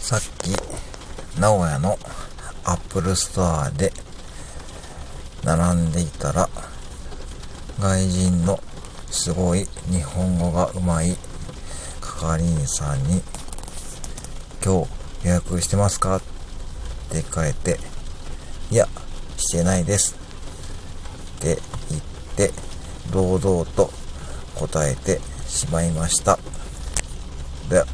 さっき、名古屋のアップルストアで並んでいたら、外人のすごい日本語がうまい係員さんに、今日予約してますか？って聞いて、いや、してないです。って言って、堂々と答えてしまいました。で、